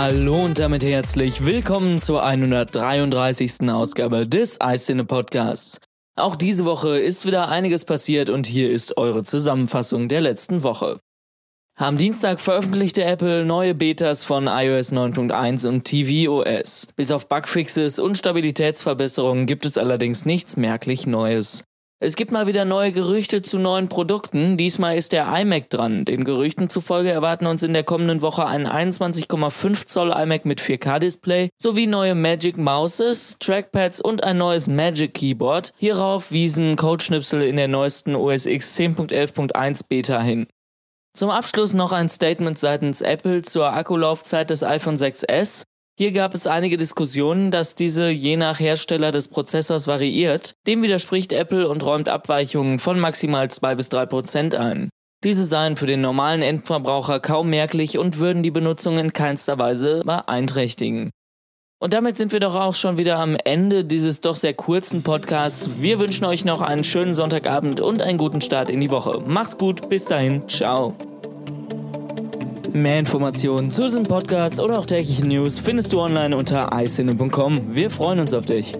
Hallo und damit herzlich willkommen zur 133. Ausgabe des Eiszene Podcasts. Auch diese Woche ist wieder einiges passiert und hier ist eure Zusammenfassung der letzten Woche. Am Dienstag veröffentlichte Apple neue Betas von iOS 9.1 und tvOS. Bis auf Bugfixes und Stabilitätsverbesserungen gibt es allerdings nichts merklich Neues. Es gibt mal wieder neue Gerüchte zu neuen Produkten. Diesmal ist der iMac dran. Den Gerüchten zufolge erwarten uns in der kommenden Woche einen 21,5 Zoll iMac mit 4K-Display sowie neue Magic Mouses, Trackpads und ein neues Magic Keyboard. Hierauf wiesen Codeschnipsel in der neuesten OS X 10.11.1 Beta hin. Zum Abschluss noch ein Statement seitens Apple zur Akkulaufzeit des iPhone 6s. Hier gab es einige Diskussionen, dass diese je nach Hersteller des Prozessors variiert. Dem widerspricht Apple und räumt Abweichungen von maximal 2 bis 3 Prozent ein. Diese seien für den normalen Endverbraucher kaum merklich und würden die Benutzung in keinster Weise beeinträchtigen. Und damit sind wir doch auch schon wieder am Ende dieses doch sehr kurzen Podcasts. Wir wünschen euch noch einen schönen Sonntagabend und einen guten Start in die Woche. Macht's gut, bis dahin, ciao. Mehr Informationen zu diesem Podcast oder auch tägliche News findest du online unter iCine.com. Wir freuen uns auf dich.